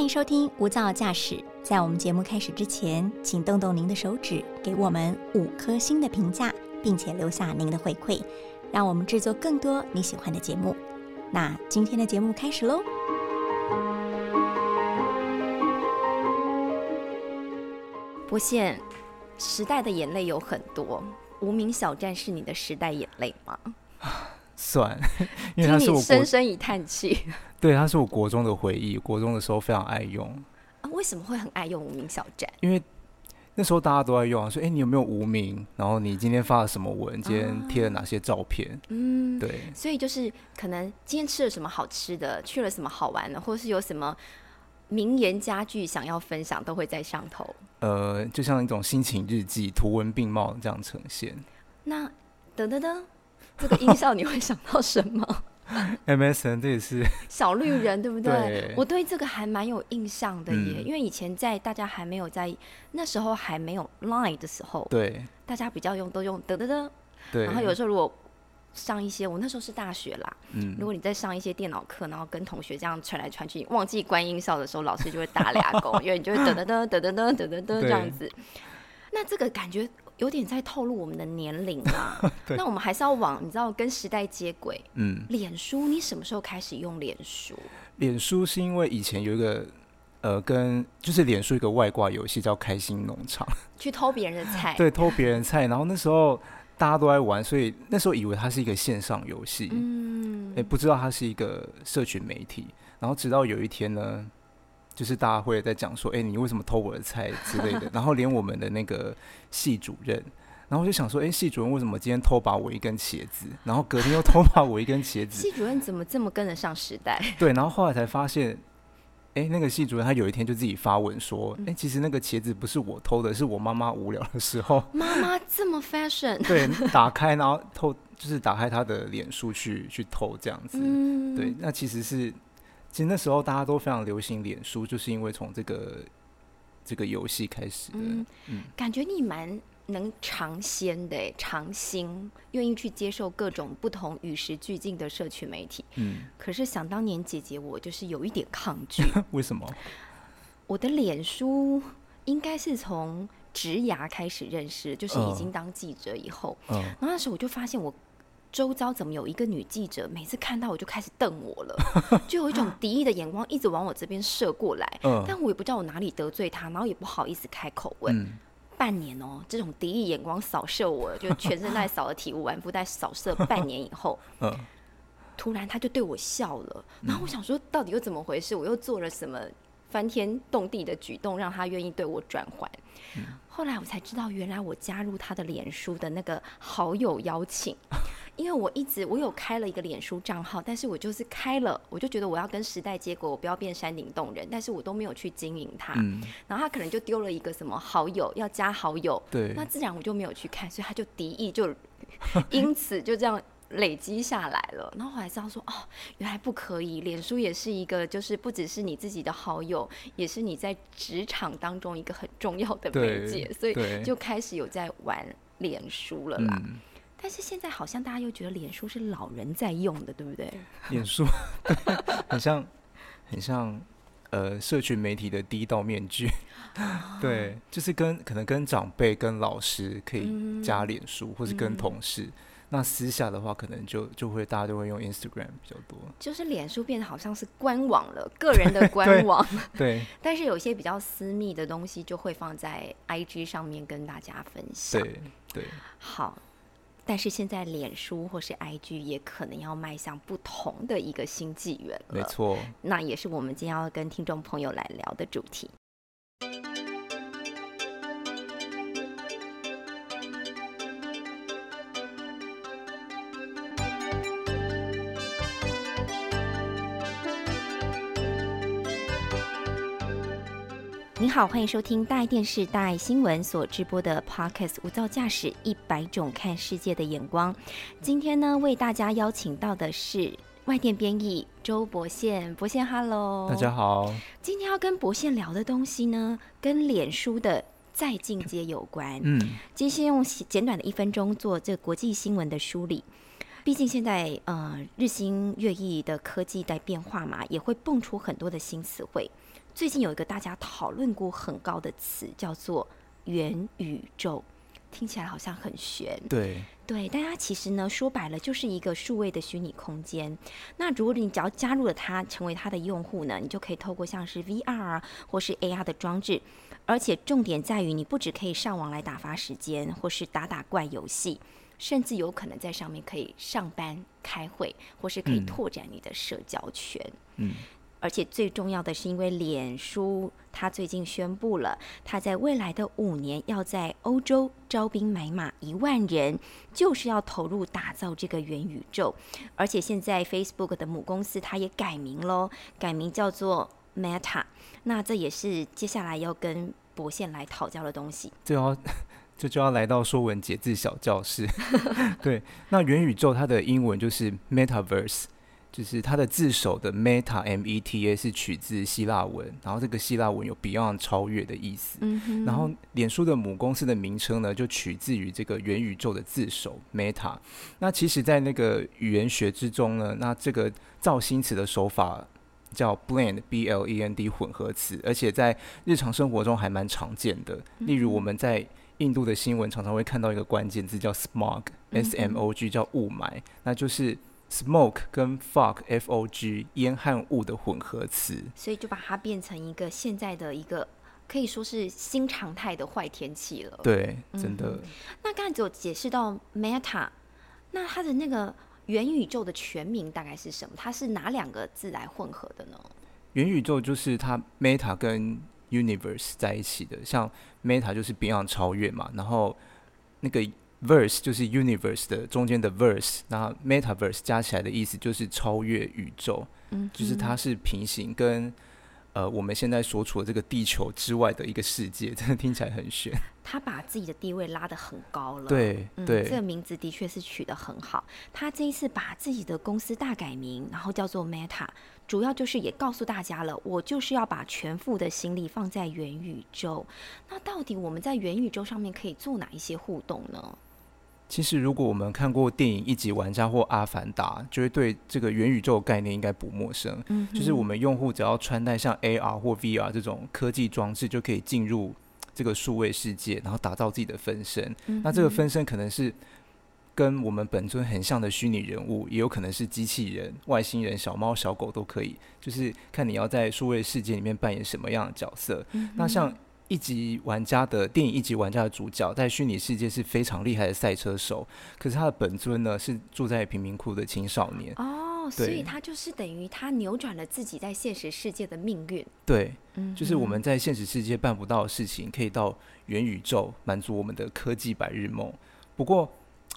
欢迎收听《无噪驾驶》。在我们节目开始之前，请动动您的手指，给我们五颗星的评价，并且留下您的回馈，让我们制作更多你喜欢的节目。那今天的节目开始喽！不现时代的眼泪有很多，无名小站是你的时代眼泪吗？算，因为听你它是我深深一叹气 对，它是我国中的回忆，国中的时候非常爱用，啊！为什么会很爱用无名小站？因为那时候大家都在用啊，说哎、你有没有无名？然后你今天发了什么文？今天贴了哪些照片？嗯，对，所以就是可能今天吃了什么好吃的，去了什么好玩的，或是有什么名言佳句想要分享，都会在上头。呃，就像一种心情日记，图文并茂这样呈现。那噔噔噔，这个音效你会想到什么？MSN 这也是。小绿人，对不对？对。我对这个还蛮有印象的耶，嗯。因为以前在大家还没有在那时候还没有 Line 的时候，对。大家比较用都用噔噔噔，对，然后有时候如果上一些，我那时候是大学啦，嗯。如果你在上一些电脑课，然后跟同学这样传来传去，忘记关音效的时候，老师就会打俩勾，因为你就会噔噔噔噔噔噔噔噔噔这样子。那这个感觉有点在透露我们的年龄啊。对那我们还是要往你知道跟时代接轨。嗯，脸书，你什么时候开始用脸书？脸书是因为以前有一个呃，跟就是脸书一个外挂游戏叫开心农场，去偷别人的菜？对，偷别人菜，然后那时候大家都在玩，所以那时候以为它是一个线上游戏，嗯哎、不知道它是一个社群媒体。然后直到有一天呢，就是大家会在讲说，哎、你为什么偷我的菜之类的。然后连我们的那个系主任，然后我就想说，哎、系主任为什么今天偷把我一根茄子，然后隔天又偷把我一根茄子？系主任怎么这么跟得上时代？对，然后后来才发现。哎、那个系主任他有一天就自己发文说：“嗯哎、其实那个茄子不是我偷的，是我妈妈无聊的时候，妈妈这么 fashion，对，打开然后偷，就是打开他的脸书去去偷这样子。嗯，对，那其实是，其实那时候大家都非常流行脸书，就是因为从这个这个游戏开始的。嗯嗯感觉你蛮能尝鲜的欸，尝新，愿意去接受各种不同与时俱进的社群媒体。嗯，可是想当年姐姐我就是有一点抗拒，为什么？我的脸书应该是从职涯开始认识，就是已嗯经当记者以后，嗯，然后那时候我就发现我。周遭怎么有一个女记者，每次看到我就开始瞪我了，就有一种敌意的眼光一直往我这边射过来，嗯但我也不知道我哪里得罪她，然后也不好意思开口问。嗯，半年哦，这种敌意眼光扫射我，就全身在扫的体无完肤，在扫射半年以后，嗯，突然他就对我笑了，然后我想说，到底又怎么回事？我又做了什么翻天动地的举动，让他愿意对我转还？后来我才知道，原来我加入他的脸书的那个好友邀请，因为我一直我有开了一个脸书账号，但是我就是开了，我就觉得我要跟时代接轨，我不要变山顶洞人，但是我都没有去经营它。嗯，然后他可能就丢了一个什么好友要加好友，对那，自然我就没有去看，所以他就敌意就 因此就这样累积下来了。然后后来知道说，哦，原来不可以，脸书也是一个，就是不只是你自己的好友，也是你在职场当中一个很重要的媒介，所以就开始有在玩脸书了啦。嗯，但是现在好像大家又觉得脸书是老人在用的，对不对？脸书很像，很像。呃，社群媒体的第一道面具，哦对，就是跟可能跟长辈、跟老师可以嗯加脸书，或是跟同事。那私下的话，可能就就会大家都会用 Instagram 比较多。就是脸书变得好像是官网了，个人的官网。对 但是有些比较私密的东西，就会放在 IG 上面跟大家分享。对对，好，但是现在脸书或是 IG 也可能要迈向不同的一个新纪元了。没错。那也是我们今天要跟听众朋友来聊的主题。您好，欢迎收听大爱电视、大爱新闻所直播的 Podcast《无噪驾驶一百种看世界的眼光》。今天呢，为大家邀请到的是外电编译周博宪。博宪，Hello，大家。好，今天要跟博宪聊的东西呢，跟脸书的再进阶有关。嗯，今天先用简短的一分钟做这国际新闻的梳理。毕竟现在呃日新月异的科技在变化嘛，也会蹦出很多的新词汇。最近有一个大家讨论过很高的词，叫做元宇宙，听起来好像很玄。对，对，但它其实呢，说白了就是一个数位的虚拟空间。那如果你只要加入了它，成为它的用户呢，你就可以透过像是 VR 啊或是 AR 的装置，而且重点在于，你不只可以上网来打发时间，或是打打怪游戏，甚至有可能在上面可以上班、开会，或是可以嗯拓展你的社交圈。嗯，而且最重要的是，因为脸书它最近宣布了，它在未来的五年要在欧洲招兵买马一万人，就是要投入打造这个元宇宙。而且现在 Facebook 的母公司它也改名喽，改名叫做 Meta。那这也是接下来要跟博宪来讨教的东西。这要 这就要来到说文解字小教室。对，那元宇宙它的英文就是 Metaverse。就是它的字首的 meta m e t a 是取自希腊文，然后这个希腊文有 beyond 超越的意思。嗯哼然后脸书的母公司的名称呢，就取自于这个元宇宙的字首 Meta。那其实，在那个语言学之中呢，那这个造新词的手法叫 blend b l e n d 混合词，而且在日常生活中还蛮常见的。例如我们在印度的新闻常常会看到一个关键字叫 smog s m o g 叫雾霾，那就是 smoke 跟 fog f o g 烟和雾的混合词。所以就把它变成一个现在的一个可以说是新常态的坏天气了。对，真的。嗯那刚才只有解释到 Meta，那它的那个元宇宙的全名大概是什么？它是哪两个字来混合的呢？元宇宙就是它 Meta 跟 Universe 在一起的，像 Meta 就是 Beyond 超越嘛，然后那个 Verse 就是 Universe 的中间的 Verse，那 Metaverse 加起来的意思就是超越宇宙，嗯就是它是平行跟呃我们现在所处的这个地球之外的一个世界，真的听起来很玄。他把自己的地位拉得很高了。对嗯，对这个名字的确是取得很好。他这一次把自己的公司大改名，然后叫做 Meta，主要就是也告诉大家了，我就是要把全副的心力放在元宇宙。那到底我们在元宇宙上面可以做哪一些互动呢？其实，如果我们看过电影《一级玩家》或《阿凡达》，就会对这个元宇宙的概念应该不陌生。嗯就是我们用户只要穿戴像 AR 或 VR 这种科技装置，就可以进入这个数位世界，然后打造自己的分身。嗯那这个分身可能是跟我们本尊很像的虚拟人物，也有可能是机器人、外星人、小猫、小狗都可以。就是看你要在数位世界里面扮演什么样的角色。嗯那像一级玩家的电影《一级玩家》的主角，在虚拟世界是非常厉害的赛车手，可是他的本尊呢是住在贫民窟的青少年。哦，所以他就是等于他扭转了自己在现实世界的命运。对，嗯就是我们在现实世界办不到的事情，可以到元宇宙满足我们的科技白日梦。不过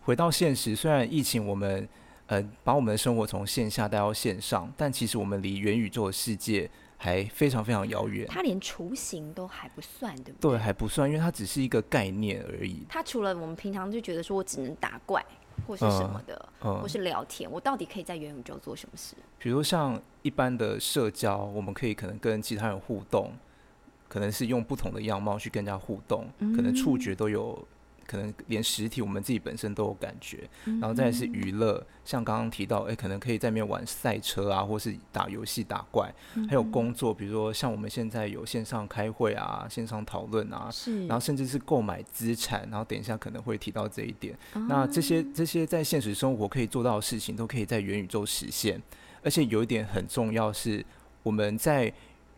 回到现实，虽然疫情我们呃把我们的生活从线下带到线上，但其实我们离元宇宙的世界还非常非常遥远。它连雏形都还不算，对不对，对还不算，因为它只是一个概念而已。它除了我们平常就觉得说我只能打怪或是什么的，嗯或是聊天，我到底可以在元宇宙做什么事？比如说像一般的社交，我们可以可能跟其他人互动，可能是用不同的样貌去跟人家互动，可能触觉都有，可能连实体我们自己本身都有感觉。然后再是娱乐，像刚刚提到，哎、可能可以在那边玩赛车啊，或是打游戏打怪，还有工作，比如说像我们现在有线上开会啊、线上讨论啊，是然后甚至是购买资产，然后等一下可能会提到这一点。哦那这些这些在现实生活可以做到的事情，都可以在元宇宙实现。而且有一点很重要是，我们在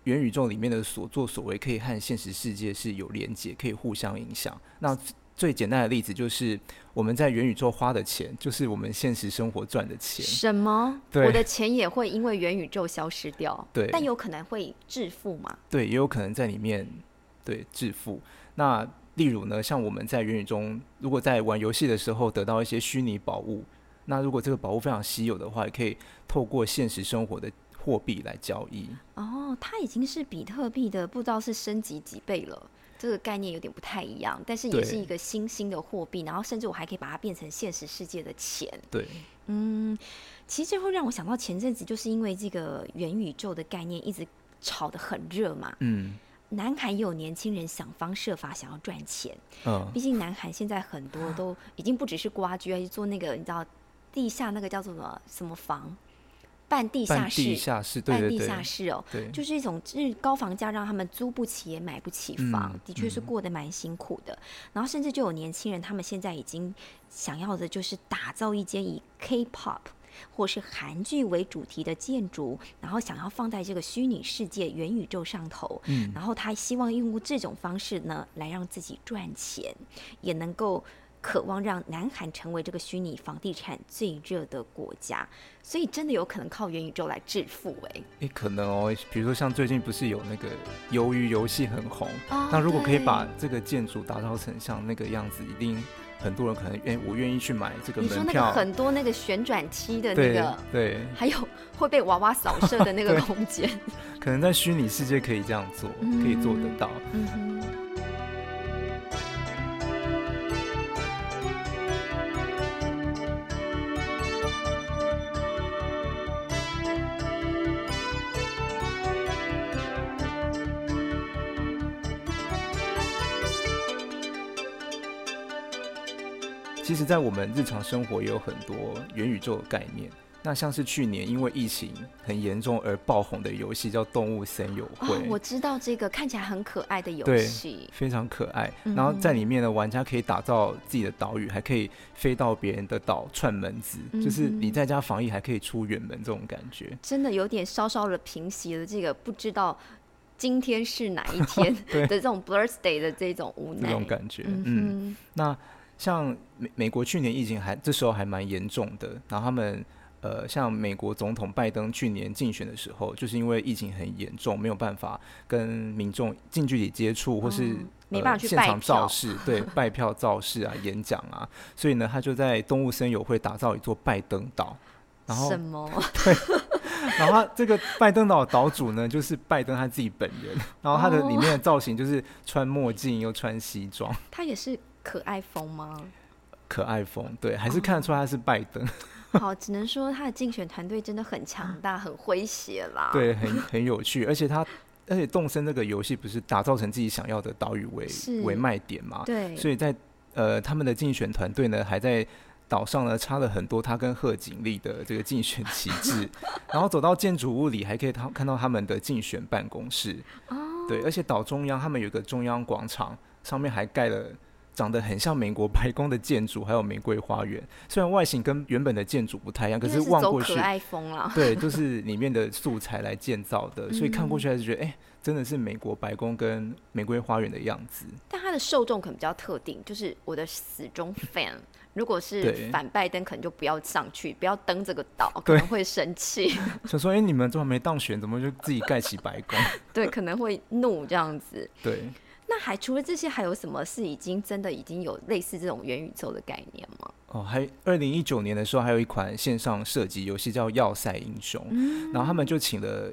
元宇宙里面的所作所为，可以和现实世界是有连接，可以互相影响。那最简单的例子就是，我们在元宇宙花的钱，就是我们现实生活赚的钱。什么？对我的钱也会因为元宇宙消失掉，对但有可能会致富嘛？对，也有可能在里面对致富。那例如呢，像我们在元宇宙，如果在玩游戏的时候得到一些虚拟宝物，那如果这个宝物非常稀有的话，也可以透过现实生活的货币来交易。哦，它已经是比特币的不知道是升级几倍了。这个概念有点不太一样，但是也是对。一个新兴的货币，然后甚至我还可以把它变成现实世界的钱。对，嗯，其实这会让我想到前阵子就是因为这个元宇宙的概念一直炒得很热嘛，嗯。南韩也有年轻人想方设法想要赚钱，嗯。毕竟南韩现在很多都已经不只是瓜居，而是做那个你知道地下那个叫做什么什么房，半地下半室，地下室，对半地下室哦，对，就是一种就是高房价让他们租不起也买不起房，嗯的确是过得蛮辛苦的。然后甚至就有年轻人，他们现在已经想要的就是打造一间以 K-pop 或是韩剧为主题的建筑，然后想要放在这个虚拟世界元宇宙上头。嗯然后他希望用这种方式呢，来让自己赚钱，也能够渴望让南韩成为这个虚拟房地产最热的国家。所以真的有可能靠元宇宙来致富哎、诶，可能哦，比如说像最近不是有那个鱿鱼游戏很红，哦那如果可以把这个建筑打造成像那个样子，一定很多人可能愿我愿意去买这个你说那个很多那个旋转梯的那对个，对，还有会被娃娃扫射的那个 空间，可能在虚拟世界可以这样做，可以做得到。嗯哼。其实，在我们日常生活也有很多元宇宙的概念。那像是去年因为疫情很严重而爆红的游戏叫《动物森友会》哦，我知道这个看起来很可爱的游对戏，非常可爱。嗯然后在里面呢，玩家可以打造自己的岛屿，还可以飞到别人的岛串门子，就是你在家防疫还可以出远门这种感觉。真的有点稍稍的平息了这个不知道今天是哪一天 的这种 birthday 的这种无这奈。种感觉，嗯嗯，那像美美国去年疫情还这时候还蛮严重的，然后他们呃，像美国总统拜登去年竞选的时候，就是因为疫情很严重，没有办法跟民众近距离接触，或是、哦没办法去呃、现场造势，对，拜票造势啊，演讲啊，所以呢，他就在动物森友会打造一座拜登岛，然后什么？然后他这个拜登岛岛主呢，就是拜登他自己本人，然后他的里面的造型就是穿墨镜又穿西装，他也是可爱风吗？可爱风，对，还是看得出来他是拜登。好，只能说他的竞选团队真的很强大，很诙谐啦。对，很很有趣，而且他，而且动森这个游戏不是打造成自己想要的岛屿为为卖点嘛？对，所以在呃他们的竞选团队呢，还在岛上呢插了很多他跟贺锦丽的这个竞选旗帜，然后走到建筑物里还可以他看到他们的竞选办公室。哦，对，而且岛中央他们有一个中央广场，上面还盖了。长得很像美国白宫的建筑，还有玫瑰花园。虽然外形跟原本的建筑不太一样，可是走望过去可，爱风啦。对，就是里面的素材来建造的，所以看过嗯去还是觉得，哎、真的是美国白宫跟玫瑰花园的样子。但它的受众可能比较特定，就是我的死忠 fan。如果是反拜登，可能就不要上去，不要登这个岛，可能会生气。想说，哎、你们怎么没当选，怎么就自己盖起白宫？对，可能会怒这样子。对，那还除了这些，还有什么是已经真的已经有类似这种元宇宙的概念吗？哦，还二零一九年的时候，还有一款线上射击游戏叫《要塞英雄》，嗯然后他们就请了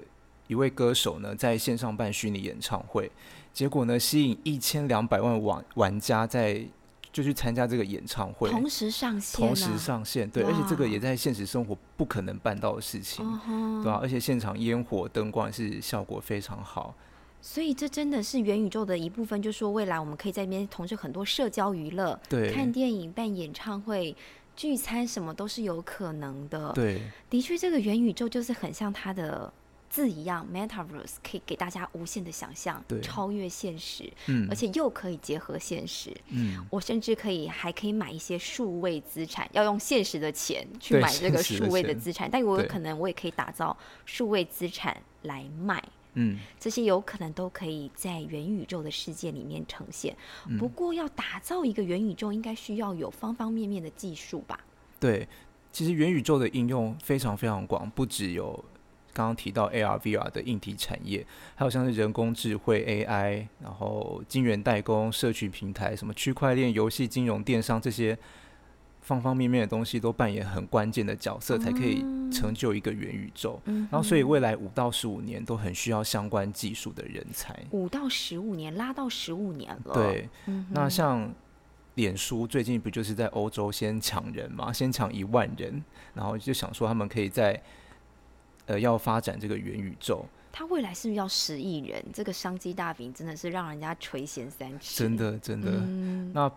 一位歌手呢，在线上办虚拟演唱会，结果呢，吸引一千两百万玩玩家在就去参加这个演唱会。同时上线、啊，同时上线，对，而且这个也在现实生活不可能办到的事情。对啊，而且现场烟火灯光也是效果非常好。所以这真的是元宇宙的一部分，就说未来我们可以在里面同事很多社交娱乐，对，看电影、办演唱会、聚餐，什么都是有可能的。对，的确，这个元宇宙就是很像它的字一样，Metaverse 可以给大家无限的想象对，超越现实，嗯，而且又可以结合现实。嗯，我甚至可以还可以买一些数位资产，要用现实的钱去买这个数位的资产，但我有可能我也可以打造数位资产来卖。嗯，这些有可能都可以在元宇宙的世界里面呈现。嗯不过，要打造一个元宇宙，应该需要有方方面面的技术吧？对。其实元宇宙的应用非常非常广，不只有刚刚提到 AR、VR 的硬体产业，还有像是人工智慧 AI，然后晶圆代工、社群平台、什么区块链、游戏、金融、电商这些方方面面的东西，都扮演很关键的角色，才可以成就一个元宇宙。嗯，然后，所以未来五到十五年都很需要相关技术的人才。五到十五年拉到十五年了。，对，嗯那像脸书最近不就是在欧洲先抢人嘛，先抢一万人，然后就想说他们可以在呃要发展这个元宇宙，他未来是不是要十亿人？这个商机大饼真的是让人家垂涎三尺。真，的真的。嗯，那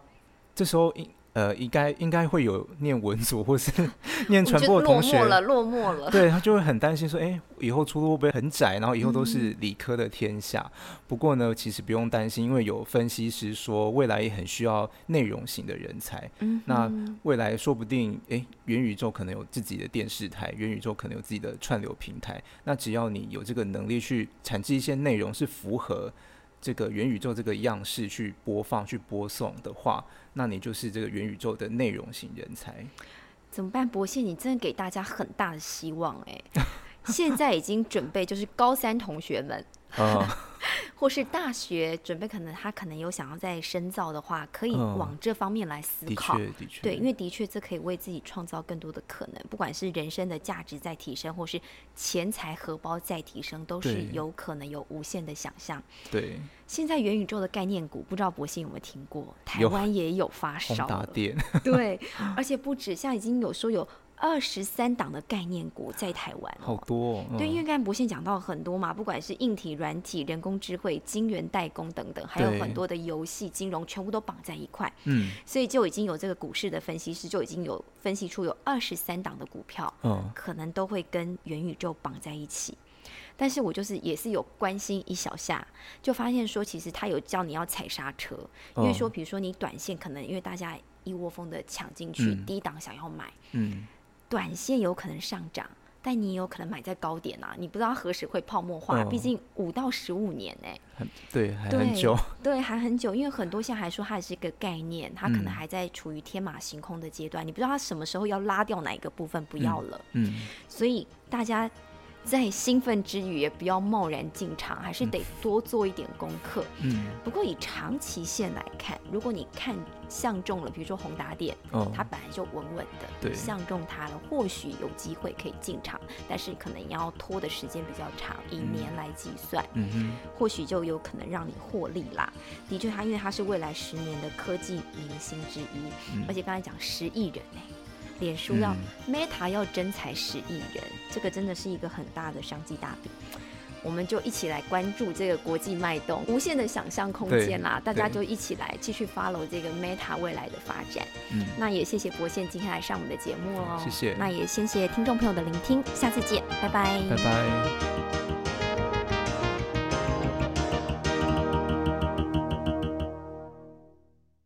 这时候应呃，应该应该会有念文组或是 念传播的同学，落寞了，落寞了。对他就会很担心说，哎、以后出路会不会很窄？然后以后都是理科的天下。不过呢，其实不用担心，因为有分析师说，未来也很需要内容型的人才。嗯那未来说不定，诶，元宇宙可能有自己的电视台，元宇宙可能有自己的串流平台。那只要你有这个能力去产制一些内容，是符合这个元宇宙这个样式去播放、去播送的话，那你就是这个元宇宙的内容型人才。怎么办？博信，你真的给大家很大的希望哎、现在已经准备，就是高三同学们，啊、或是大学准备，可能他可能有想要再深造的话，可以嗯。往这方面来思的考。确，的确，对，因为的确这可以为自己创造更多的可能，不管是人生的价值在提升，或是钱财荷包在提升，都是有可能有无限的想象。对。现在元宇宙的概念股，不知道博信有没有听过？台湾也有发烧 对，而且不止，现在已经有说有二十三档的概念股在台湾好哦。多、哦。对，因为嗯刚才博宪讲到很多嘛，不管是硬体、软体、人工智慧、晶圆代工等等，还有很多的游戏、金融，全部都绑在一块，嗯。所以就已经有这个股市的分析师就已经有分析出有二十三档的股票，嗯。可能都会跟元宇宙绑在一起。但是我就是也是有关心一小下，就发现说，其实他有叫你要踩刹车，因为说，嗯比如说你短线可能因为大家一窝蜂的抢进去，嗯。低档想要买，嗯，短线有可能上涨，但你也有可能买在高点啊，你不知道何时会泡沫化，嗯。毕竟五到十五年呢、很对，还很久。对，还很久，因为很多现在还说它是一个概念，它可能嗯。还在处于天马行空的阶段，你不知道它什么时候要拉掉哪一个部分不要了，嗯，所以大家在兴奋之余也不要贸然进场，还是得多做一点功课。嗯。不过以长期线来看，如果你看相中了，比如说宏达电，哦，它本来就稳稳的，对。相中它了，或许有机会可以进场，但是可能要拖的时间比较长，以年来计算，嗯哼，或许就有可能让你获利啦。的确，它因为它是未来十年的科技明星之一，嗯。而且刚才讲十亿人呢、脸书要、嗯 Meta 要真才十亿人，这个真的是一个很大的商机大饼。我们就一起来关注这个国际脉动，无限的想象空间啦！大家就一起来继续 follow 这个 Meta 未来的发展。嗯，那也谢谢博宪今天来上我们的节目哦，谢谢那也谢谢听众朋友的聆听，下次见，拜拜，拜拜。